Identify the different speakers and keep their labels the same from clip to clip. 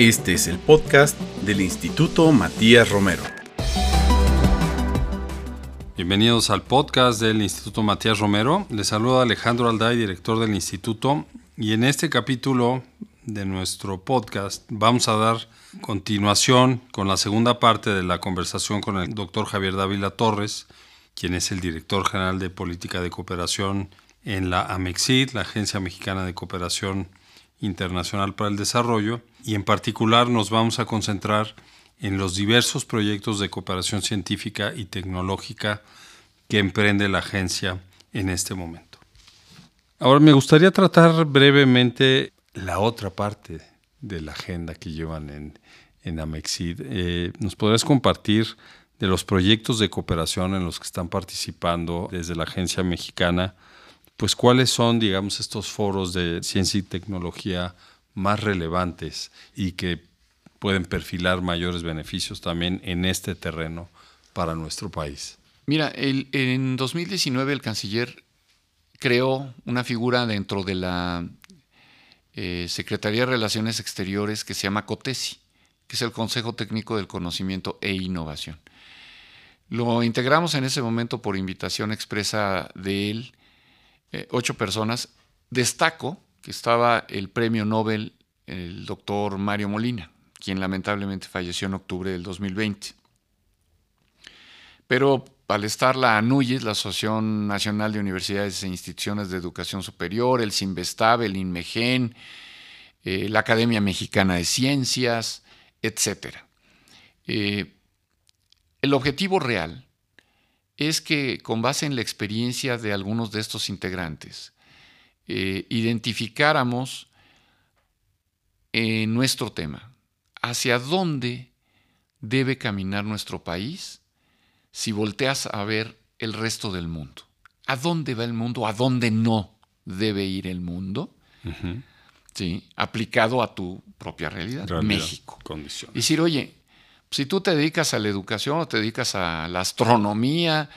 Speaker 1: Este es el podcast del Instituto Matías Romero.
Speaker 2: Bienvenidos al podcast del Instituto Matías Romero. Les saluda Alejandro Alday, director del instituto, y en este capítulo de nuestro podcast vamos a dar continuación con la segunda parte de la conversación con el doctor Javier Dávila Torres, quien es el director general de Política de Cooperación en la AMEXID, la Agencia Mexicana de Cooperación Internacional para el Desarrollo, y en particular nos vamos a concentrar en los diversos proyectos de cooperación científica y tecnológica que emprende la agencia en este momento. Ahora me gustaría tratar brevemente la otra parte de la agenda que llevan en, en Amexid. Eh, ¿Nos podrías compartir de los proyectos de cooperación en los que están participando desde la agencia mexicana? Pues cuáles son, digamos, estos foros de ciencia y tecnología más relevantes y que pueden perfilar mayores beneficios también en este terreno para nuestro país.
Speaker 3: Mira, el, en 2019 el canciller creó una figura dentro de la eh, Secretaría de Relaciones Exteriores que se llama COTESI, que es el Consejo Técnico del Conocimiento e Innovación. Lo integramos en ese momento por invitación expresa de él, eh, ocho personas. Destaco que estaba el premio Nobel, el doctor Mario Molina, quien lamentablemente falleció en octubre del 2020. Pero al estar la ANUYES, la Asociación Nacional de Universidades e Instituciones de Educación Superior, el CINVESTAB, el INMEGEN, eh, la Academia Mexicana de Ciencias, etc. Eh, el objetivo real es que, con base en la experiencia de algunos de estos integrantes, eh, identificáramos en nuestro tema hacia dónde debe caminar nuestro país si volteas a ver el resto del mundo. ¿A dónde va el mundo? ¿A dónde no debe ir el mundo? ¿Sí? Aplicado a tu propia realidad, México. Y decir, oye, si tú te dedicas a la educación o te dedicas a la astronomía,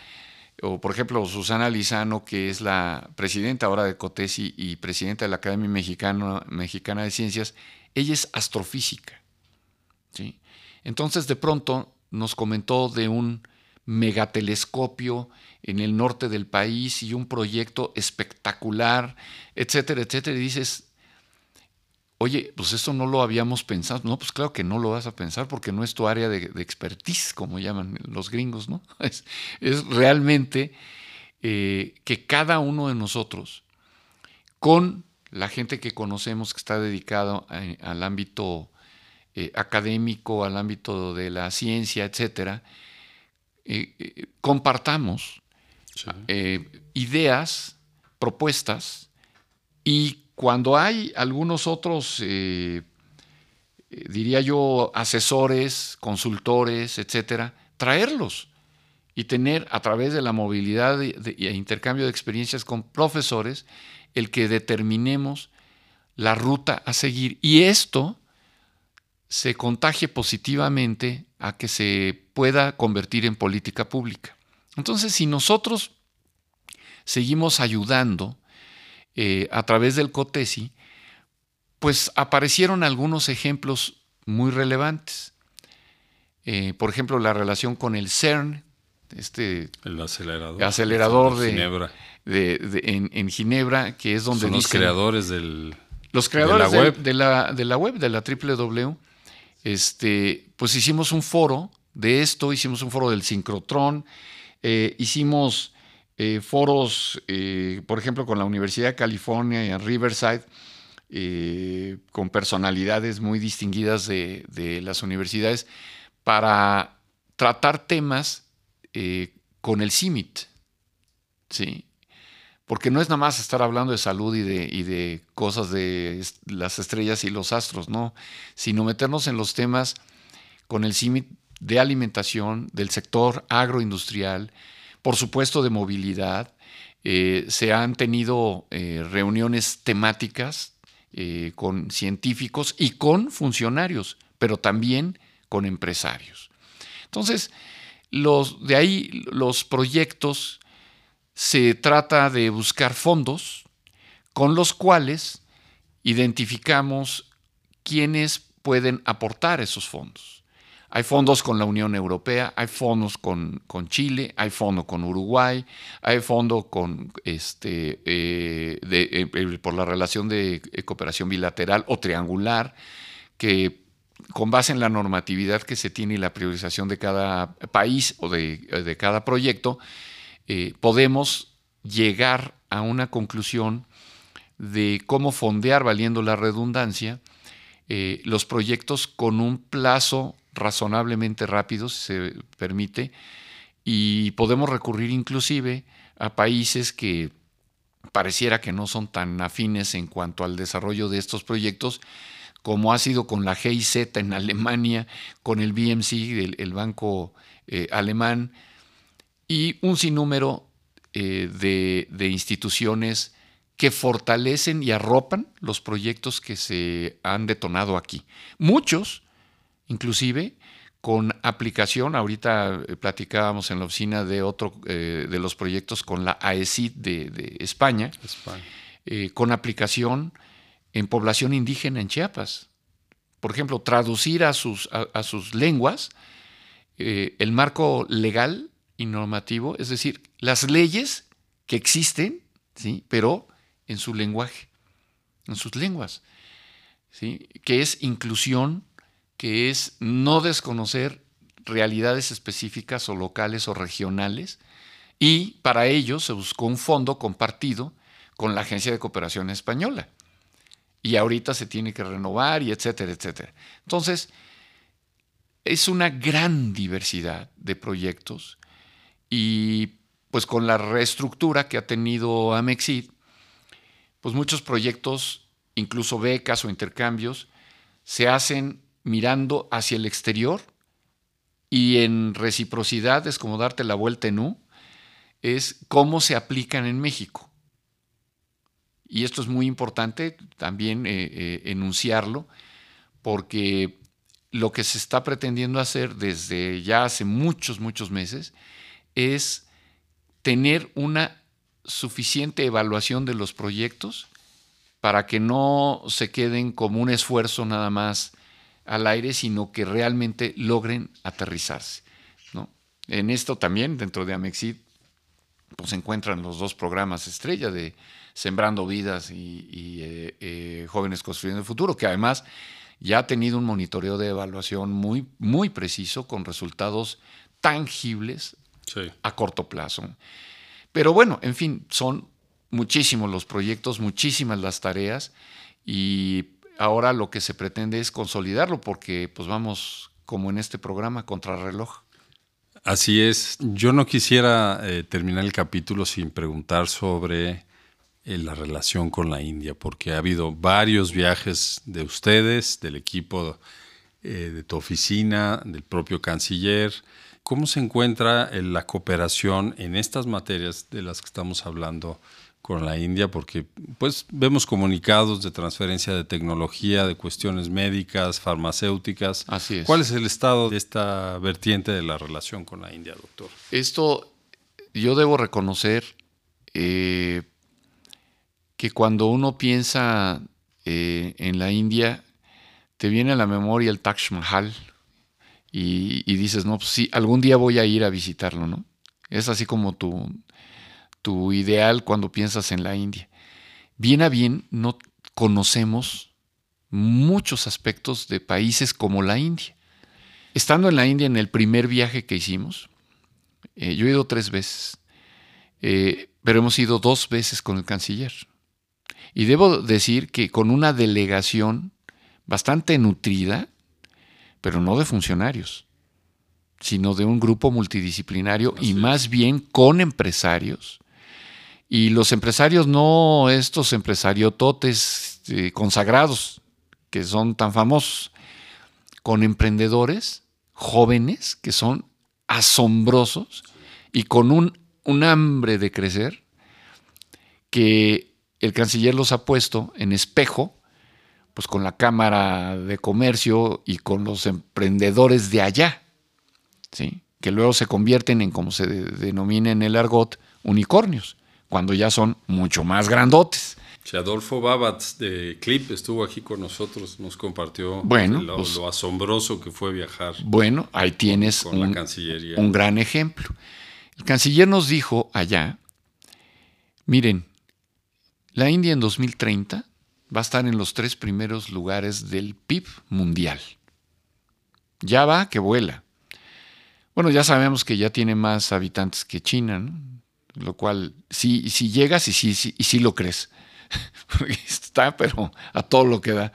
Speaker 3: o por ejemplo Susana Lizano, que es la presidenta ahora de COTESI y presidenta de la Academia Mexicana de Ciencias, ella es astrofísica. ¿sí? Entonces de pronto nos comentó de un megatelescopio en el norte del país y un proyecto espectacular, etcétera, etcétera. Y dices, oye, pues esto no lo habíamos pensado. No, pues claro que no lo vas a pensar porque no es tu área de, expertise, como llaman los gringos, ¿no? Es, realmente eh, que cada uno de nosotros, con la gente que conocemos que está dedicado al ámbito eh, académico, al ámbito de la ciencia, etcétera, eh, eh, compartamos ideas, propuestas, y cuando hay algunos otros, diría yo, asesores, consultores, etcétera, traerlos y tener a través de la movilidad e intercambio de experiencias con profesores el que determinemos la ruta a seguir. Y esto se contagie positivamente a que se pueda convertir en política pública. Entonces, si nosotros seguimos ayudando eh, a través del COTESI, pues aparecieron algunos ejemplos muy relevantes. Eh, por ejemplo, la relación con el CERN, este
Speaker 2: el acelerador,
Speaker 3: acelerador de, Ginebra. en, Ginebra, que es donde
Speaker 2: son los creadores del
Speaker 3: los creadores de la, web. De, la, de la web, de la www, este, pues hicimos un foro de esto, hicimos un foro del sincrotrón, eh, hicimos eh, foros, eh, por ejemplo, con la Universidad de California en Riverside, con personalidades muy distinguidas de, las universidades, para tratar temas eh, con el CIMIT. ¿sí? Porque no es nada más estar hablando de salud y de, y de cosas de las estrellas y los astros, no, sino meternos en los temas con el CIMIT de alimentación, del sector agroindustrial, por supuesto de movilidad. Eh, se han tenido eh, reuniones temáticas con científicos y con funcionarios, pero también con empresarios. Entonces, de ahí los proyectos se trata de buscar fondos con los cuales identificamos quiénes pueden aportar esos fondos. Hay fondos con la Unión Europea, hay fondos con, con Chile, hay fondos con Uruguay, hay fondos con este, eh, de, eh, por la relación de cooperación bilateral o triangular, que con base en la normatividad que se tiene y la priorización de cada país o de, de cada proyecto, eh, podemos llegar a una conclusión de cómo fondear, valiendo la redundancia, eh, los proyectos con un plazo razonablemente rápido, si se permite, y podemos recurrir inclusive a países que pareciera que no son tan afines en cuanto al desarrollo de estos proyectos, como ha sido con la GIZ en Alemania, con el BMC, el, banco eh, alemán, y un sinnúmero eh, de, instituciones que fortalecen y arropan los proyectos que se han detonado aquí. Muchos, inclusive, con aplicación, ahorita eh, platicábamos en la oficina de otro eh, de los proyectos con la AECID de, España, con aplicación en población indígena en Chiapas. Por ejemplo, traducir a sus, a sus lenguas el marco legal y normativo, es decir, las leyes que existen, ¿sí? pero en su lenguaje, en sus lenguas, ¿sí? que es inclusión, que es no desconocer realidades específicas o locales o regionales, y para ello se buscó un fondo compartido con la Agencia de Cooperación Española. Y ahorita se tiene que renovar y etcétera, etcétera. Entonces, es una gran diversidad de proyectos y pues con la reestructura que ha tenido Amexid, pues muchos proyectos, incluso becas o intercambios, se hacen mirando hacia el exterior y en reciprocidad es como darte la vuelta en U, es cómo se aplican en México. Y esto es muy importante también eh, eh, enunciarlo, porque lo que se está pretendiendo hacer desde ya hace muchos, muchos meses es tener una suficiente evaluación de los proyectos para que no se queden como un esfuerzo nada más al aire, sino que realmente logren aterrizarse. ¿no? En esto también, dentro de Amexid, pues se encuentran los dos programas estrella de Sembrando Vidas y, eh, eh, Jóvenes Construyendo el Futuro, que además ya ha tenido un monitoreo de evaluación muy, muy preciso con resultados tangibles a corto plazo. Pero bueno, en fin, son muchísimos los proyectos, muchísimas las tareas y ahora lo que se pretende es consolidarlo porque pues vamos como en este programa contrarreloj.
Speaker 2: Así es, yo no quisiera eh, terminar el capítulo sin preguntar sobre eh, la relación con la India, porque ha habido varios viajes de ustedes, del equipo eh, de tu oficina, del propio canciller, ¿Cómo se encuentra la cooperación en estas materias de las que estamos hablando con la India? Porque pues vemos comunicados de transferencia de tecnología, de cuestiones médicas, farmacéuticas.
Speaker 3: Así es.
Speaker 2: ¿Cuál es el estado de esta vertiente de la relación con la India, doctor?
Speaker 3: Esto yo debo reconocer eh, que cuando uno piensa eh, en la India, te viene a la memoria el Taj Mahal, y, dices, no, pues sí, algún día voy a ir a visitarlo, ¿no? Es así como tu, tu ideal cuando piensas en la India. Bien a bien, no conocemos muchos aspectos de países como la India. Estando en la India en el primer viaje que hicimos, eh, yo he ido tres veces, eh, pero hemos ido dos veces con el canciller. Y debo decir que con una delegación bastante nutrida, pero no de funcionarios, sino de un grupo multidisciplinario y más bien con empresarios. Y los empresarios no estos empresariototes eh, consagrados que son tan famosos, con emprendedores jóvenes que son asombrosos y con un, un hambre de crecer que el canciller los ha puesto en espejo pues con la Cámara de Comercio y con los emprendedores de allá, ¿sí? que luego se convierten en, como se denomina en el argot, unicornios, cuando ya son mucho más grandotes.
Speaker 2: Adolfo Babatz de Clip estuvo aquí con nosotros, nos compartió
Speaker 3: Bueno,
Speaker 2: lo,
Speaker 3: pues-
Speaker 2: lo asombroso que fue viajar
Speaker 3: Bueno, ahí tienes
Speaker 2: con la
Speaker 3: un,
Speaker 2: Cancillería.
Speaker 3: un gran ejemplo. El canciller nos dijo allá, miren, la India en 2030 va a estar en los tres primeros lugares del PIB mundial. Ya va que vuela. Bueno, ya sabemos que ya tiene más habitantes que China, ¿no? Lo cual, sí, si llegas y sí, y sí lo crees. Está, pero a todo lo que da.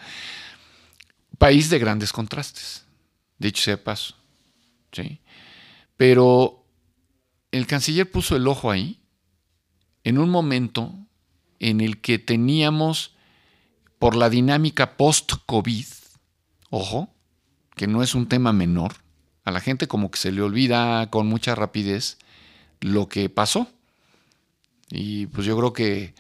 Speaker 3: País de grandes contrastes, dicho sea paso. ¿sí? Pero el canciller puso el ojo ahí en un momento en el que teníamos, por la dinámica post-COVID, ojo, que no es un tema menor, a la gente como que se le olvida con mucha rapidez lo que pasó. Y pues yo creo que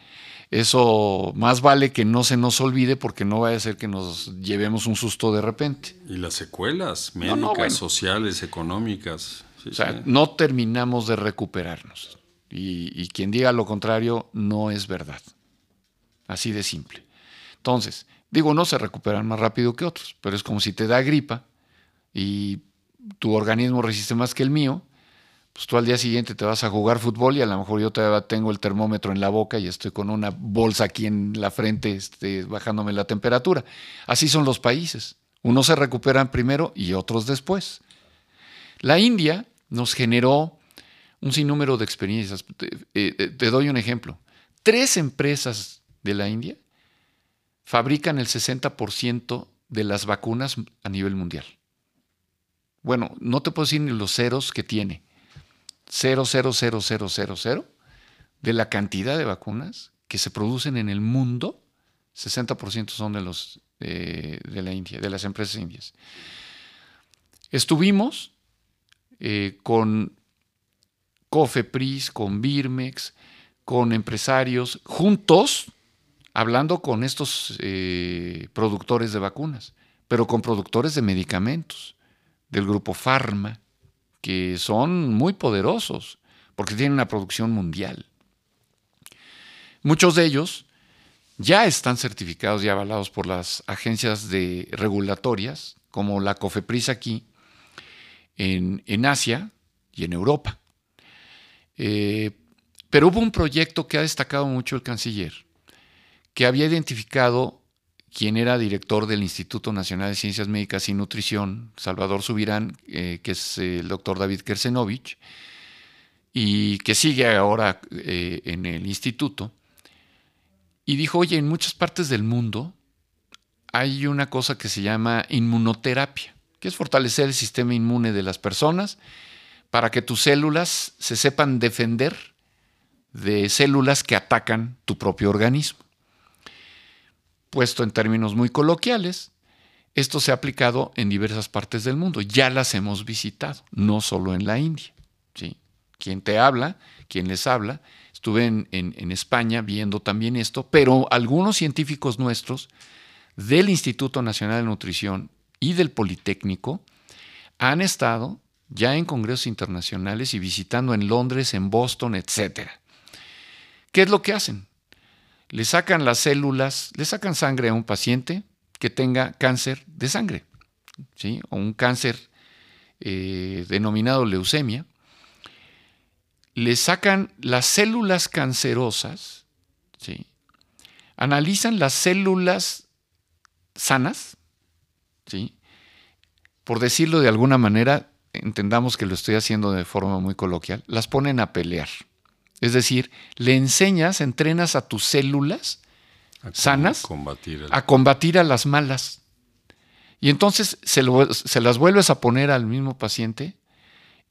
Speaker 3: eso más vale que no se nos olvide porque no vaya a ser que nos llevemos un susto de repente.
Speaker 2: Y las secuelas
Speaker 3: No,
Speaker 2: médicas,
Speaker 3: no, bueno.
Speaker 2: sociales, económicas. Sí,
Speaker 3: O sea,
Speaker 2: sí.
Speaker 3: no terminamos de recuperarnos. Y, y quien diga lo contrario no es verdad. Así de simple. Entonces, digo, no se recuperan más rápido que otros, pero es como si te da gripa y tu organismo resiste más que el mío, pues tú al día siguiente te vas a jugar fútbol y a lo mejor yo todavía tengo el termómetro en la boca y estoy con una bolsa aquí en la frente este, bajándome la temperatura. Así son los países. Unos se recuperan primero y otros después. La India nos generó un sinnúmero de experiencias. Te, eh, te doy un ejemplo. Tres empresas de la India fabrican el 60% de las vacunas a nivel mundial. Bueno, no te puedo decir ni los ceros que tiene. 0,00000 de la cantidad de vacunas que se producen en el mundo, 60% son de los eh, de la India, de las empresas indias. Estuvimos eh, con Cofepris, con Birmex, con empresarios, juntos, hablando con estos eh, productores de vacunas, pero con productores de medicamentos, del grupo Pharma, que son muy poderosos, porque tienen una producción mundial. Muchos de ellos ya están certificados y avalados por las agencias de regulatorias, como la COFEPRIS aquí, en, en Asia y en Europa. Eh, pero hubo un proyecto que ha destacado mucho el canciller, que había identificado quien era director del Instituto Nacional de Ciencias Médicas y Nutrición, Salvador Subirán, eh, que es eh, el doctor David Kersenovich, y que sigue ahora eh, en el instituto, y dijo, oye, en muchas partes del mundo hay una cosa que se llama inmunoterapia, que es fortalecer el sistema inmune de las personas para que tus células se sepan defender de células que atacan tu propio organismo. Puesto en términos muy coloquiales, esto se ha aplicado en diversas partes del mundo. Ya las hemos visitado, no solo en la India. ¿sí? Quien te habla, quien les habla, estuve en, en, en España viendo también esto, pero algunos científicos nuestros del Instituto Nacional de Nutrición y del Politécnico han estado ya en congresos internacionales y visitando en Londres, en Boston, etc. ¿Qué es lo que hacen? Le sacan las células, le sacan sangre a un paciente que tenga cáncer de sangre, ¿sí? o un cáncer eh, denominado leucemia, le sacan las células cancerosas, ¿sí? analizan las células sanas, ¿sí? por decirlo de alguna manera, entendamos que lo estoy haciendo de forma muy coloquial, las ponen a pelear. Es decir, le enseñas, entrenas a tus células
Speaker 2: A
Speaker 3: sanas
Speaker 2: combatir el-
Speaker 3: a combatir a las malas. Y entonces se, lo- se las vuelves a poner al mismo paciente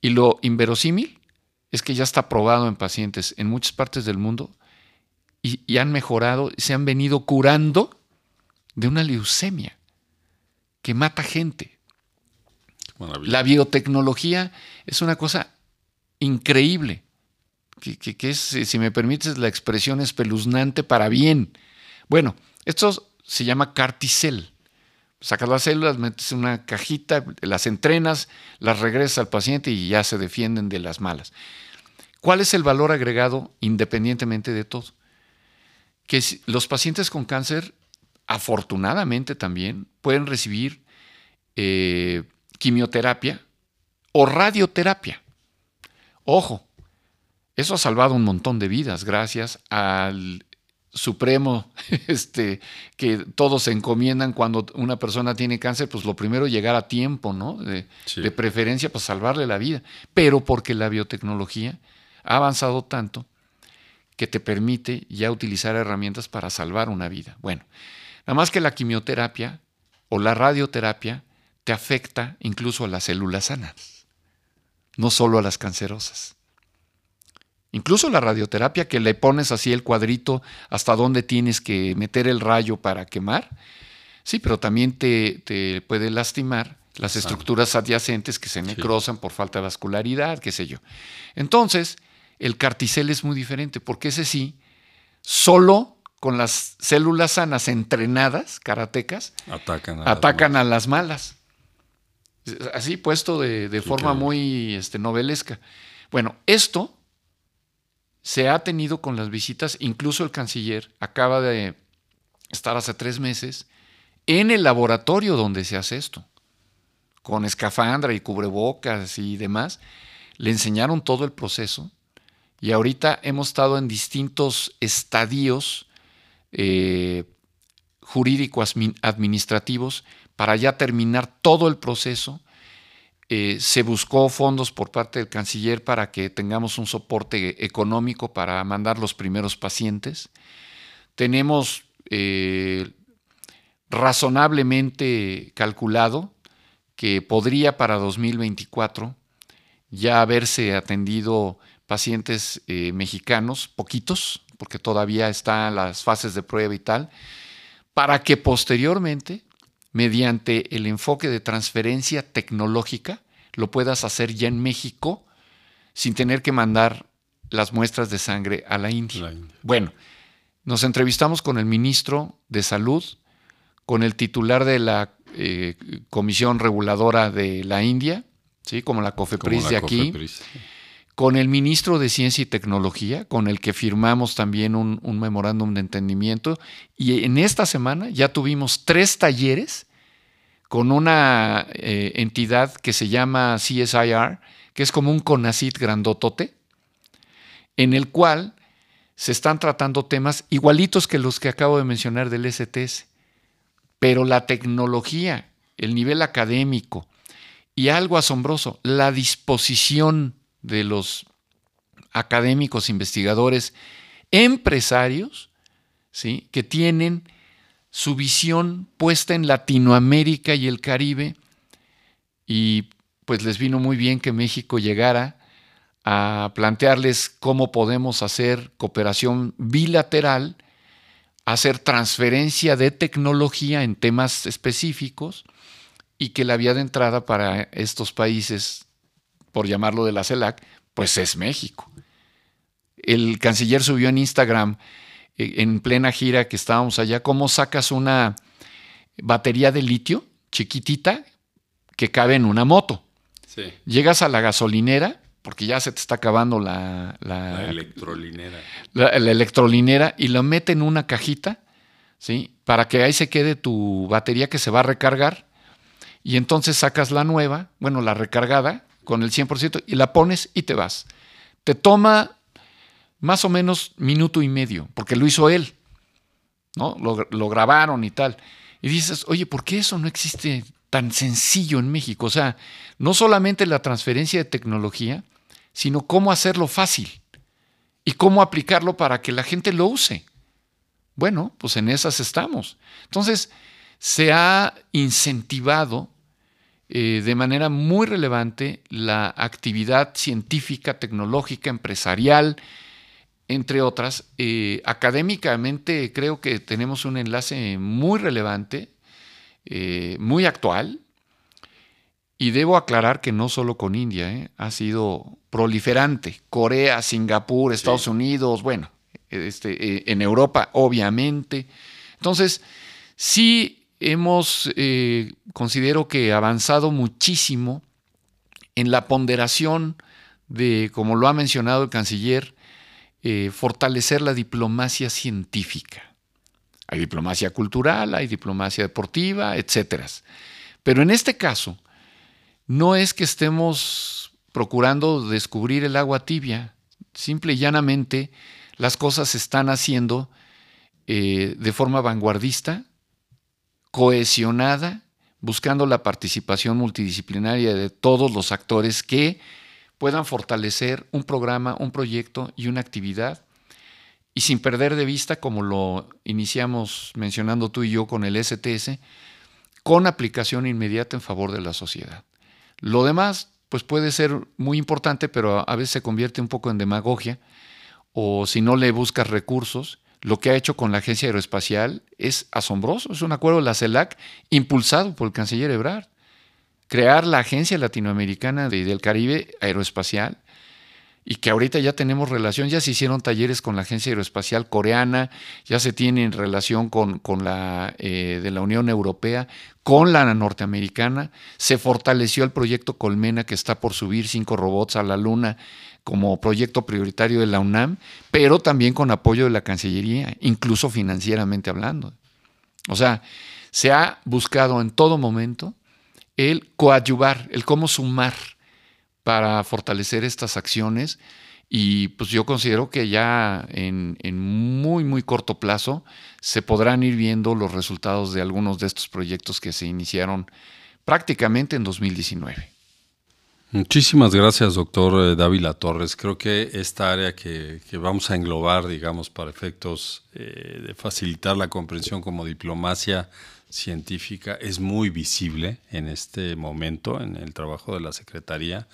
Speaker 3: y lo inverosímil es que ya está probado en pacientes en muchas partes del mundo y, y han mejorado, se han venido curando de una leucemia que mata gente. La biotecnología es una cosa increíble, que, es, eh, si me permites la expresión, espeluznante para bien. Bueno, esto se llama carticel. Sacas las células, metes una cajita, las entrenas, las regresas al paciente y ya se defienden de las malas. ¿Cuál es el valor agregado independientemente de todo? que los pacientes con cáncer, afortunadamente también, pueden recibir eh, quimioterapia o radioterapia. Ojo, eso ha salvado un montón de vidas gracias al supremo este, que todos se encomiendan cuando una persona tiene cáncer, pues lo primero llegar a tiempo, ¿no? De, de preferencia, pues salvarle la vida. Pero porque la biotecnología ha avanzado tanto que te permite ya utilizar herramientas para salvar una vida. Bueno, nada más que la quimioterapia o la radioterapia te afecta incluso a las células sanas, no solo a las cancerosas. Incluso la radioterapia que le pones así el cuadrito hasta dónde tienes que meter el rayo para quemar, sí, pero también te, puede lastimar las estructuras adyacentes que se necrosan por falta de vascularidad, qué sé yo. Entonces, el carticel es muy diferente, porque ese sí, solo con las células sanas entrenadas, karatecas, atacan a, atacan las, a las malas. Así puesto de, forma muy este, novelesca. Bueno, esto se ha tenido con las visitas, incluso el canciller acaba de estar hace tres meses en el laboratorio donde se hace esto, con escafandra y cubrebocas y demás. Le enseñaron todo el proceso y ahorita hemos estado en distintos estadios eh, jurídicos administrativos para ya terminar todo el proceso. Eh, se buscó fondos por parte del canciller para que tengamos un soporte económico para mandar los primeros pacientes. Tenemos eh, razonablemente calculado que podría para 2024 ya haberse atendido pacientes eh, mexicanos, poquitos, porque todavía están las fases de prueba y tal, para que posteriormente, mediante el enfoque de transferencia tecnológica, lo puedas hacer ya en México sin tener que mandar las muestras de sangre a la India. Bueno, nos entrevistamos con el ministro de Salud, con el titular de la eh, Comisión Reguladora de la India, ¿sí? como la COFEPRIS de aquí con el ministro de Ciencia y Tecnología, con el que firmamos también un, memorándum de entendimiento. Y en esta semana ya tuvimos tres talleres con una eh, entidad que se llama CSIR, que es como un CONACIT grandotote, en el cual se están tratando temas igualitos que los que acabo de mencionar del STS. Pero la tecnología, el nivel académico y algo asombroso, la disposición de los académicos, investigadores, empresarios, ¿sí? que tienen su visión puesta en Latinoamérica y el Caribe, y pues les vino muy bien que México llegara a plantearles cómo podemos hacer cooperación bilateral, hacer transferencia de tecnología en temas específicos y que la vía de entrada para estos países por llamarlo de la CELAC, pues es México. El canciller subió en Instagram, eh, en plena gira que estábamos allá, cómo sacas una batería de litio chiquitita que cabe en una moto. Llegas a la gasolinera, porque ya se te está acabando la,
Speaker 2: la, electrolinera.
Speaker 3: La, electrolinera y lo mete en una cajita, ¿sí? Para que ahí se quede tu batería que se va a recargar. Y entonces sacas la nueva, bueno, la recargada, con el 100% y la pones y te vas. Te toma más o menos minuto y medio, porque lo hizo él, ¿no? Lo, grabaron y tal. Y dices, oye, ¿por qué eso no existe tan sencillo en México? O sea, no solamente la transferencia de tecnología, sino cómo hacerlo fácil y cómo aplicarlo para que la gente lo use. Bueno, pues en esas estamos. Entonces, se ha incentivado eh, de manera muy relevante la actividad científica, tecnológica, empresarial, entre otras. Eh, académicamente creo que tenemos un enlace muy relevante, eh, muy actual, y debo aclarar que no solo con India, ha sido proliferante. Corea, Singapur, Estados Unidos, bueno, este, en Europa, obviamente. Entonces, sí hemos, eh, considero que avanzado muchísimo en la ponderación de, como lo ha mencionado el canciller, eh, fortalecer la diplomacia científica. Hay diplomacia cultural, hay diplomacia deportiva, etc. Pero en este caso, no es que estemos procurando descubrir el agua tibia, simple y llanamente las cosas se están haciendo eh, de forma vanguardista, cohesionada, buscando la participación multidisciplinaria de todos los actores que puedan fortalecer un programa, un proyecto y una actividad y sin perder de vista, como lo iniciamos mencionando tú y yo con el STS, con aplicación inmediata en favor de la sociedad. Lo demás, pues puede ser muy importante, pero a veces se convierte un poco en demagogia, o si no le buscas recursos, lo que ha hecho con la Agencia Aeroespacial es asombroso. Es un acuerdo de la CELAC impulsado por el canciller Ebrard. Crear la Agencia Latinoamericana del Caribe Aeroespacial y que ahorita ya tenemos relación, ya se hicieron talleres con la Agencia Aeroespacial Coreana, ya se tienen relación con, la eh, de la Unión Europea, con la norteamericana, se fortaleció el proyecto Colmena que está por subir cinco robots a la Luna como proyecto prioritario de la UNAM, pero también con apoyo de la Cancillería, incluso financieramente hablando. O sea, se ha buscado en todo momento el coadyuvar, el cómo sumar para fortalecer estas acciones y pues yo considero que ya en, muy, muy corto plazo se podrán ir viendo los resultados de algunos de estos proyectos que se iniciaron prácticamente en 2019.
Speaker 2: Muchísimas gracias, doctor eh, Dávila Torres. Creo que esta área que, vamos a englobar, digamos, para efectos eh, de facilitar la comprensión como diplomacia científica es muy visible en este momento en el trabajo de la Secretaría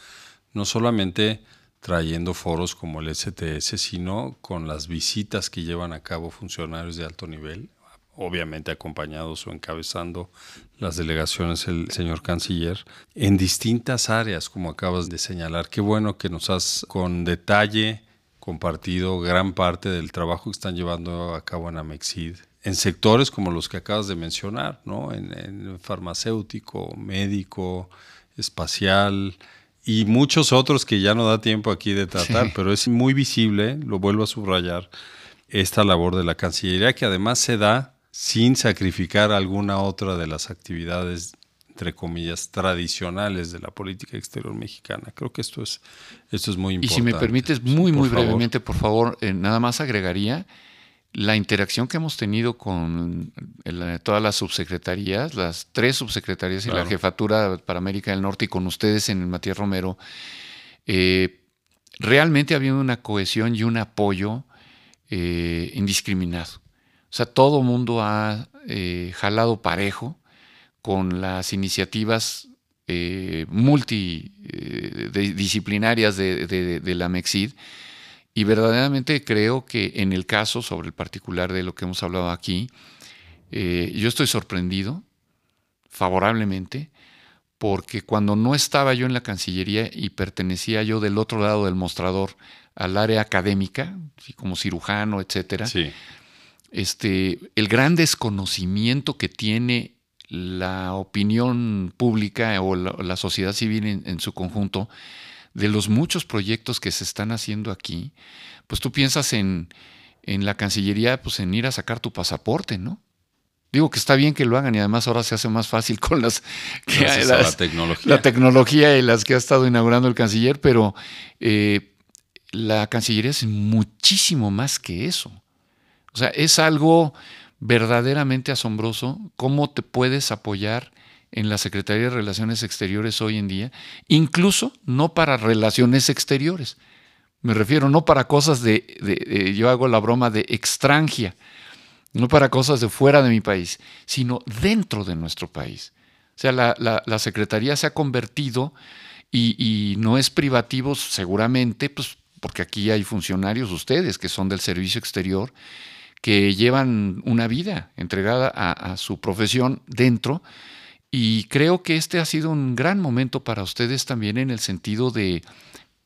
Speaker 2: no solamente trayendo foros como el STS, sino con las visitas que llevan a cabo funcionarios de alto nivel, obviamente acompañados o encabezando las delegaciones el señor canciller, en distintas áreas, como acabas de señalar. Qué bueno que nos has con detalle compartido gran parte del trabajo que están llevando a cabo en Amexid, en sectores como los que acabas de mencionar, ¿no? en, en farmacéutico, médico, espacial, y muchos otros que ya no da tiempo aquí de tratar, pero es muy visible, lo vuelvo a subrayar, esta labor de la Cancillería que además se da sin sacrificar alguna otra de las actividades entre comillas, tradicionales de la política exterior mexicana. Creo que esto es, esto es muy importante.
Speaker 3: Y si me permites, muy, muy brevemente, por favor, eh, nada más agregaría la interacción que hemos tenido con todas las subsecretarías, las tres subsecretarías y la jefatura para América del Norte y con ustedes en el Matías Romero, eh, realmente ha habido una cohesión y un apoyo eh, indiscriminado. O sea, todo mundo ha eh, jalado parejo con las iniciativas multidisciplinarias de, de la MEXID y verdaderamente creo que en el caso, sobre el particular de lo que hemos hablado aquí, eh, yo estoy sorprendido favorablemente porque cuando no estaba yo en la Cancillería y pertenecía yo del otro lado del mostrador al área académica, como cirujano, etcétera, este, el gran desconocimiento que tiene la opinión pública o la, sociedad civil en, su conjunto de los muchos proyectos que se están haciendo aquí, pues tú piensas en, en la Cancillería, pues en ir a sacar tu pasaporte, ¿no? Digo que está bien que lo hagan y además ahora se hace más fácil con las,
Speaker 2: la tecnología.
Speaker 3: La tecnología y las que ha estado inaugurando el canciller, pero eh, la Cancillería es muchísimo más que eso. O sea, es algo verdaderamente asombroso cómo te puedes apoyar en la Secretaría de Relaciones Exteriores hoy en día, incluso no para relaciones exteriores. Me refiero no para cosas de, yo hago la broma de extranjia, no para cosas de fuera de mi país, sino dentro de nuestro país. O sea, la, Secretaría se ha convertido y, y, no es privativo seguramente, pues porque aquí hay funcionarios, ustedes, que son del servicio exterior, que llevan una vida entregada a, su profesión dentro y creo que este ha sido un gran momento para ustedes también en el sentido de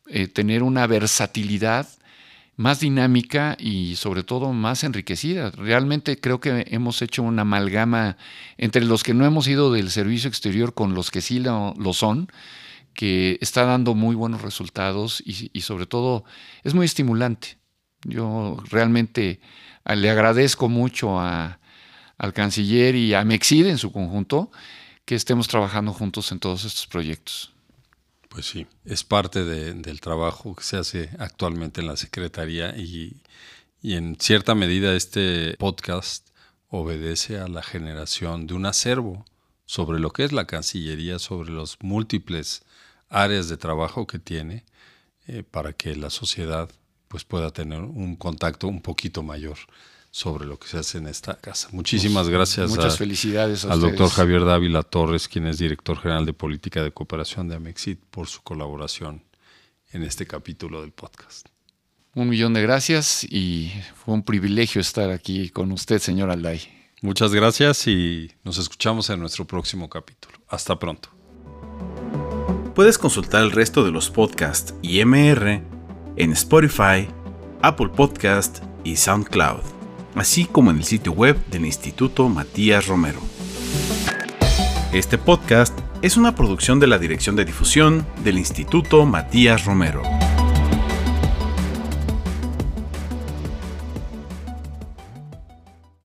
Speaker 3: eh, tener una versatilidad más dinámica y sobre todo más enriquecida. Realmente creo que hemos hecho una amalgama entre los que no hemos ido del servicio exterior con los que sí lo, son, que está dando muy buenos resultados y sobre todo es muy estimulante. Yo realmente le agradezco mucho al canciller y a Mexid en su conjunto que estemos trabajando juntos en todos estos proyectos.
Speaker 2: Pues sí, es parte del trabajo que se hace actualmente en la Secretaría y, en cierta medida este podcast obedece a la generación de un acervo sobre lo que es la Cancillería, sobre los múltiples áreas de trabajo que tiene eh, para que la sociedad pues, pueda tener un contacto un poquito mayor sobre lo que se hace en esta casa. Muchísimas gracias
Speaker 3: Muchas felicidades
Speaker 2: al doctor Javier Dávila Torres, quien es director general de Política de Cooperación de Amexit, por su colaboración en este capítulo del podcast.
Speaker 3: Un millón de gracias y fue un privilegio estar aquí con usted, señor Alday.
Speaker 2: Muchas gracias y nos escuchamos en nuestro próximo capítulo. Hasta pronto.
Speaker 1: Puedes consultar el resto de los podcasts y MR en Spotify, Apple Podcast y SoundCloud, así como en el sitio web del Instituto Matías Romero. Este podcast es una producción de la Dirección de Difusión del Instituto Matías Romero.